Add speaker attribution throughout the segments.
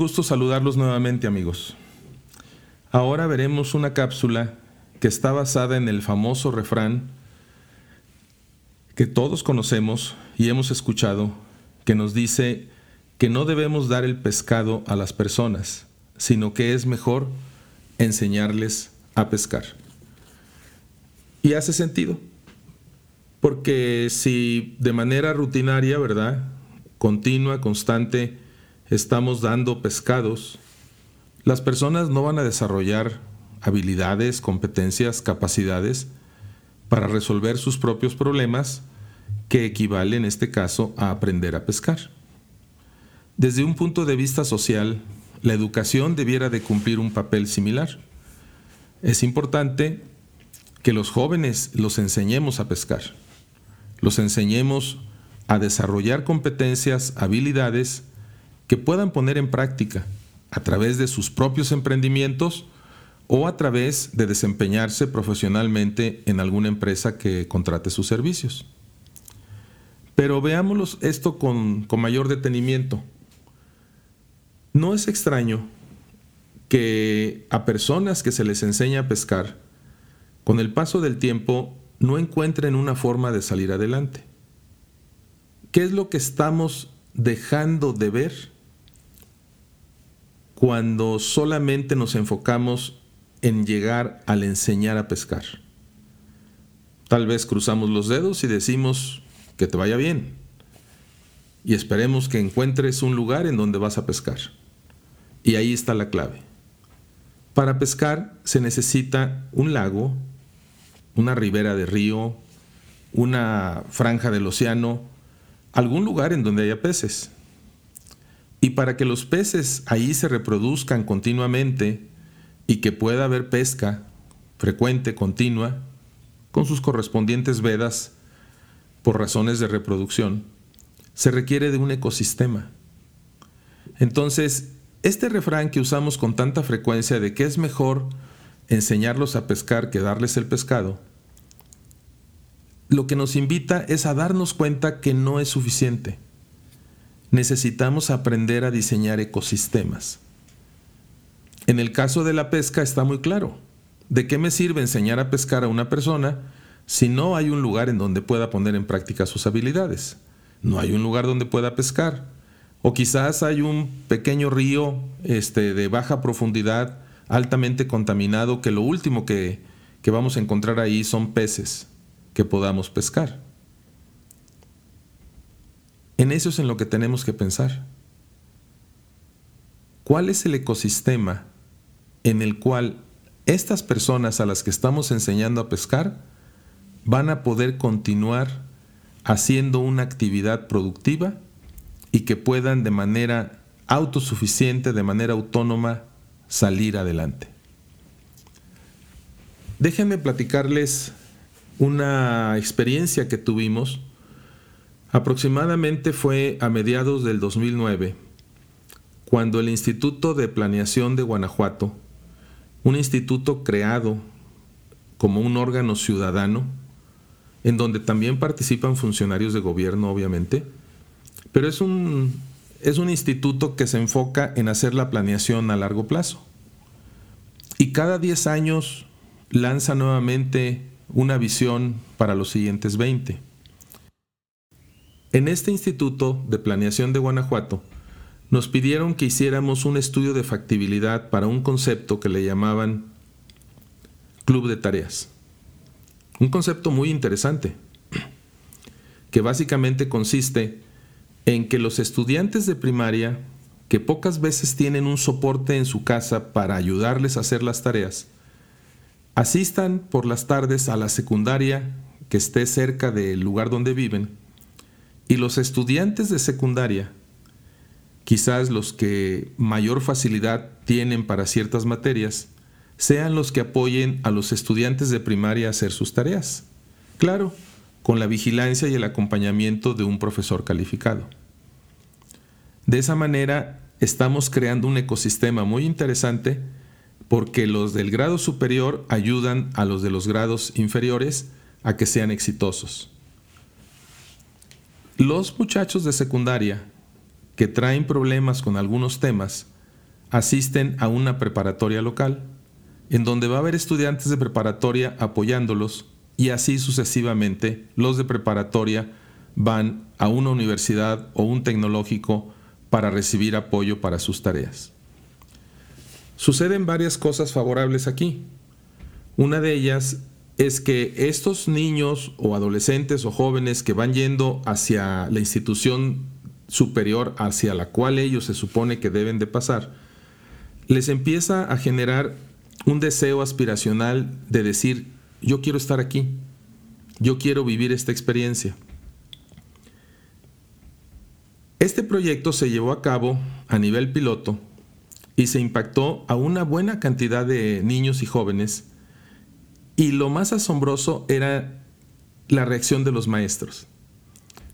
Speaker 1: gusto saludarlos nuevamente amigos. Ahora veremos una cápsula que está basada en el famoso refrán que todos conocemos y hemos escuchado, que nos dice que no debemos dar el pescado a las personas, sino que es mejor enseñarles a pescar. Y hace sentido, porque si de manera rutinaria, ¿verdad? Continua, constante, estamos dando pescados, las personas no van a desarrollar habilidades, competencias, capacidades para resolver sus propios problemas, que equivale en este caso a aprender a pescar. Desde un punto de vista social, la educación debiera de cumplir un papel similar. Es importante que los jóvenes los enseñemos a pescar, los enseñemos a desarrollar competencias, habilidades que puedan poner en práctica a través de sus propios emprendimientos o a través de desempeñarse profesionalmente en alguna empresa que contrate sus servicios. Pero veámoslo esto con, con mayor detenimiento. No es extraño que a personas que se les enseña a pescar, con el paso del tiempo no encuentren una forma de salir adelante. ¿Qué es lo que estamos dejando de ver cuando solamente nos enfocamos en llegar al enseñar a pescar? Tal vez cruzamos los dedos y decimos que te vaya bien y esperemos que encuentres un lugar en donde vas a pescar. Y ahí está la clave. Para pescar se necesita un lago, una ribera de río, una franja del océano, algún lugar en donde haya peces. Y para que los peces ahí se reproduzcan continuamente y que pueda haber pesca frecuente, continua, con sus correspondientes vedas por razones de reproducción, se requiere de un ecosistema. Entonces, este refrán que usamos con tanta frecuencia de que es mejor enseñarlos a pescar que darles el pescado, lo que nos invita es a darnos cuenta que no es suficiente. Necesitamos aprender a diseñar ecosistemas. En el caso de la pesca está muy claro. ¿De qué me sirve enseñar a pescar a una persona si no hay un lugar en donde pueda poner en práctica sus habilidades? No hay un lugar donde pueda pescar. O quizás hay un pequeño río este, de baja profundidad, altamente contaminado, que lo último que, que vamos a encontrar ahí son peces que podamos pescar. En eso es en lo que tenemos que pensar. ¿Cuál es el ecosistema en el cual estas personas a las que estamos enseñando a pescar van a poder continuar haciendo una actividad productiva y que puedan de manera autosuficiente, de manera autónoma, salir adelante. Déjenme platicarles una experiencia que tuvimos. Aproximadamente fue a mediados del 2009, cuando el Instituto de Planeación de Guanajuato, un instituto creado como un órgano ciudadano, en donde también participan funcionarios de gobierno, obviamente, pero es un, es un instituto que se enfoca en hacer la planeación a largo plazo. Y cada 10 años lanza nuevamente una visión para los siguientes 20. En este Instituto de Planeación de Guanajuato, nos pidieron que hiciéramos un estudio de factibilidad para un concepto que le llamaban club de tareas. Un concepto muy interesante, que básicamente consiste en que los estudiantes de primaria, que pocas veces tienen un soporte en su casa para ayudarles a hacer las tareas, asistan por las tardes a la secundaria que esté cerca del lugar donde viven y los estudiantes de secundaria, quizás los que mayor facilidad tienen para ciertas materias, sean los que apoyen a los estudiantes de primaria a hacer sus tareas. Claro, con la vigilancia y el acompañamiento de un profesor calificado. De esa manera estamos creando un ecosistema muy interesante porque los del grado superior ayudan a los de los grados inferiores a que sean exitosos. Los muchachos de secundaria que traen problemas con algunos temas asisten a una preparatoria local, en donde va a haber estudiantes de preparatoria apoyándolos y así sucesivamente los de preparatoria van a una universidad o un tecnológico para recibir apoyo para sus tareas. Suceden varias cosas favorables aquí. Una de ellas es que estos niños o adolescentes o jóvenes que van yendo hacia la institución superior hacia la cual ellos se supone que deben de pasar, les empieza a generar un deseo aspiracional de decir, yo quiero estar aquí, yo quiero vivir esta experiencia. Este proyecto se llevó a cabo a nivel piloto y se impactó a una buena cantidad de niños y jóvenes y lo más asombroso era la reacción de los maestros,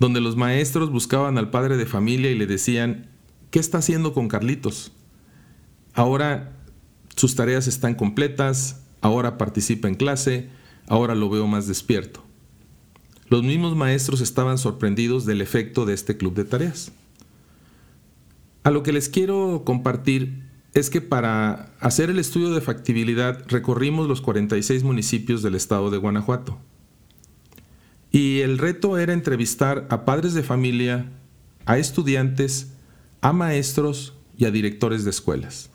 Speaker 1: donde los maestros buscaban al padre de familia y le decían, ¿qué está haciendo con Carlitos? Ahora sus tareas están completas, ahora participa en clase, ahora lo veo más despierto. Los mismos maestros estaban sorprendidos del efecto de este club de tareas. A lo que les quiero compartir es que para hacer el estudio de factibilidad recorrimos los 46 municipios del estado de Guanajuato. Y el reto era entrevistar a padres de familia, a estudiantes, a maestros y a directores de escuelas.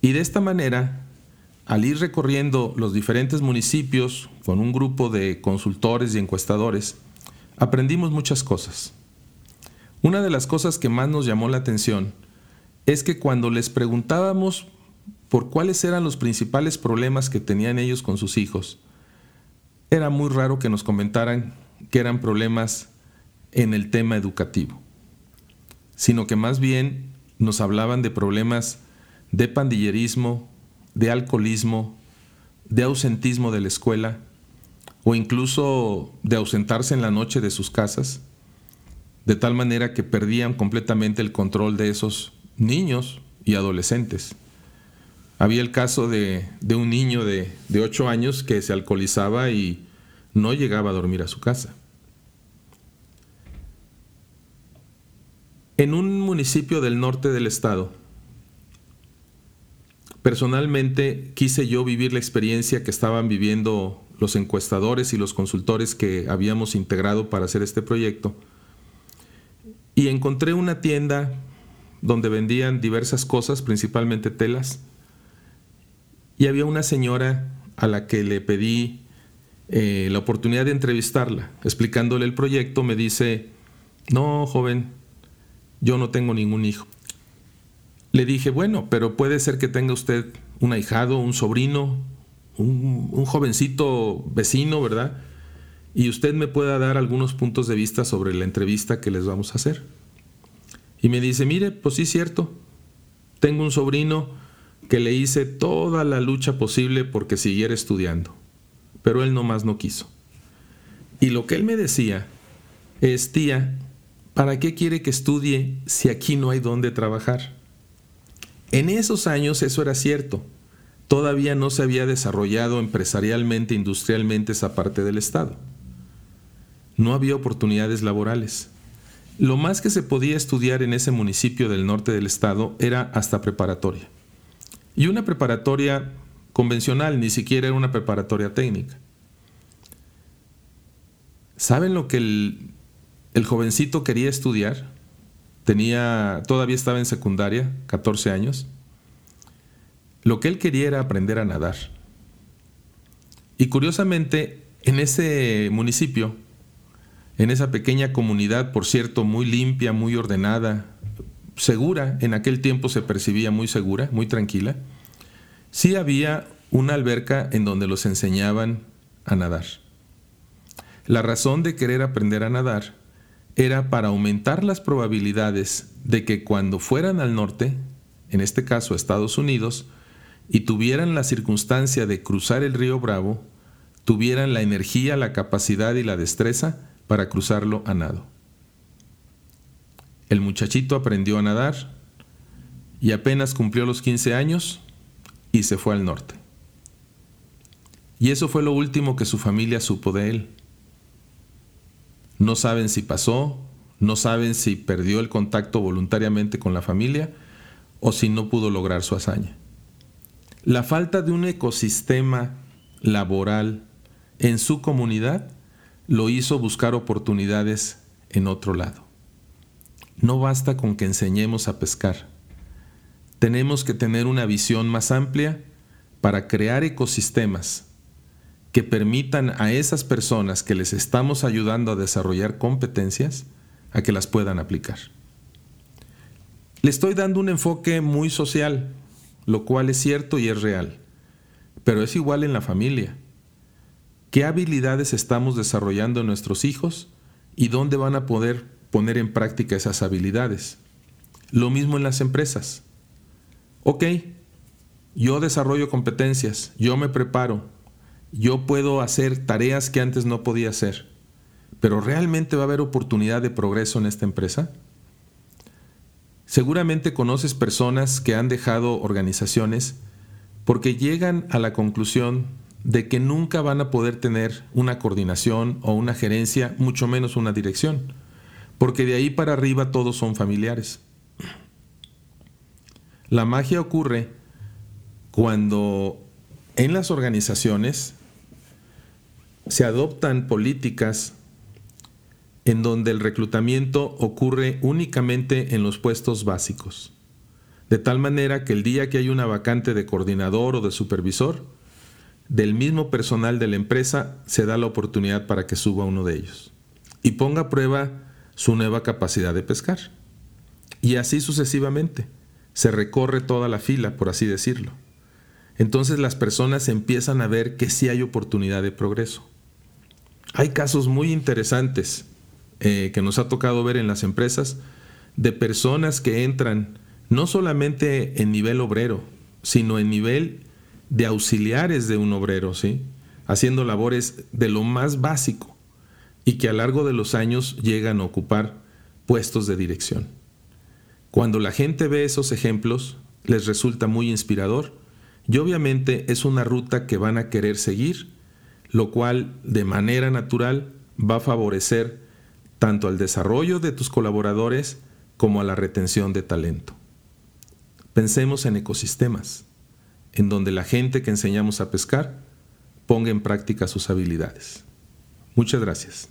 Speaker 1: Y de esta manera, al ir recorriendo los diferentes municipios con un grupo de consultores y encuestadores, aprendimos muchas cosas. Una de las cosas que más nos llamó la atención es que cuando les preguntábamos por cuáles eran los principales problemas que tenían ellos con sus hijos, era muy raro que nos comentaran que eran problemas en el tema educativo, sino que más bien nos hablaban de problemas de pandillerismo, de alcoholismo, de ausentismo de la escuela o incluso de ausentarse en la noche de sus casas, de tal manera que perdían completamente el control de esos niños y adolescentes. Había el caso de, un niño de, de 8 años que se alcoholizaba y no llegaba a dormir a su casa. En un municipio del norte del estado, personalmente quise yo vivir la experiencia que estaban viviendo los encuestadores y los consultores que habíamos integrado para hacer este proyecto. Y encontré una tienda donde vendían diversas cosas, principalmente telas. Y había una señora a la que le pedí eh, la oportunidad de entrevistarla. Explicándole el proyecto, me dice, no, joven, yo no tengo ningún hijo. Le dije, bueno, pero puede ser que tenga usted un ahijado, un sobrino, un, un jovencito vecino, ¿verdad? Y usted me pueda dar algunos puntos de vista sobre la entrevista que les vamos a hacer. Y me dice, mire, pues sí es cierto, tengo un sobrino que le hice toda la lucha posible porque siguiera estudiando, pero él nomás no quiso. Y lo que él me decía es, tía, ¿para qué quiere que estudie si aquí no hay dónde trabajar? En esos años eso era cierto. Todavía no se había desarrollado empresarialmente, industrialmente esa parte del Estado. No había oportunidades laborales. Lo más que se podía estudiar en ese municipio del norte del estado era hasta preparatoria. Y una preparatoria convencional, ni siquiera era una preparatoria técnica. ¿Saben lo que el, jovencito quería estudiar? Tenía, todavía estaba en secundaria, 14 años. Lo que él quería era aprender a nadar. Y curiosamente, en ese municipio en esa pequeña comunidad, por cierto, muy limpia, muy ordenada, segura, en aquel tiempo se percibía muy segura, muy tranquila, sí había una alberca en donde los enseñaban a nadar. La razón de querer aprender a nadar era para aumentar las probabilidades de que cuando fueran al norte, en este caso a Estados Unidos, y tuvieran la circunstancia de cruzar el río Bravo, tuvieran la energía, la capacidad y la destreza para cruzarlo a nado. El muchachito aprendió a nadar y apenas cumplió los 15 años y se fue al norte. Y eso fue lo último que su familia supo de él. No saben si pasó, no saben si perdió el contacto voluntariamente con la familia o si no pudo lograr su hazaña. La falta de un ecosistema laboral en su comunidad lo hizo buscar oportunidades en otro lado. No basta con que enseñemos a pescar. Tenemos que tener una visión más amplia para crear ecosistemas que permitan a esas personas que les estamos ayudando a desarrollar competencias a que las puedan aplicar. Le estoy dando un enfoque muy social, lo cual es cierto y es real, pero es igual en la familia. ¿Qué habilidades estamos desarrollando en nuestros hijos y dónde van a poder poner en práctica esas habilidades? Lo mismo en las empresas. Ok, yo desarrollo competencias, yo me preparo, yo puedo hacer tareas que antes no podía hacer, pero ¿realmente va a haber oportunidad de progreso en esta empresa? Seguramente conoces personas que han dejado organizaciones porque llegan a la conclusión de que nunca van a poder tener una coordinación o una gerencia, mucho menos una dirección, porque de ahí para arriba todos son familiares. La magia ocurre cuando en las organizaciones se adoptan políticas en donde el reclutamiento ocurre únicamente en los puestos básicos, de tal manera que el día que hay una vacante de coordinador o de supervisor, del mismo personal de la empresa se da la oportunidad para que suba uno de ellos y ponga a prueba su nueva capacidad de pescar. Y así sucesivamente. Se recorre toda la fila, por así decirlo. Entonces las personas empiezan a ver que sí hay oportunidad de progreso. Hay casos muy interesantes eh, que nos ha tocado ver en las empresas de personas que entran no solamente en nivel obrero, sino en nivel de auxiliares de un obrero, ¿sí? haciendo labores de lo más básico y que a lo largo de los años llegan a ocupar puestos de dirección. Cuando la gente ve esos ejemplos, les resulta muy inspirador y obviamente es una ruta que van a querer seguir lo cual de manera natural va a favorecer tanto al desarrollo de tus colaboradores como a la retención de talento. Pensemos en ecosistemas, en donde la gente que enseñamos a pescar ponga en práctica sus habilidades. Muchas gracias.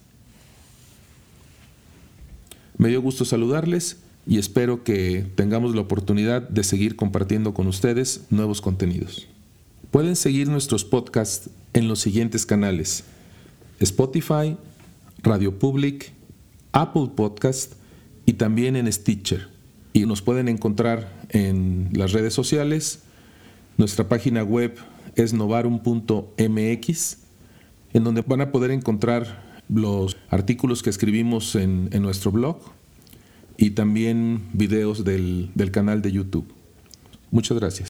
Speaker 1: Me dio gusto saludarles y espero que tengamos la oportunidad de seguir compartiendo con ustedes nuevos contenidos. Pueden seguir nuestros podcasts en los siguientes canales: Spotify, Radio Public, Apple Podcast y también en Stitcher. Y nos pueden encontrar en las redes sociales. Nuestra página web es novarum.mx, en donde van a poder encontrar los artículos que escribimos en, nuestro blog y también videos del canal de YouTube. Muchas gracias.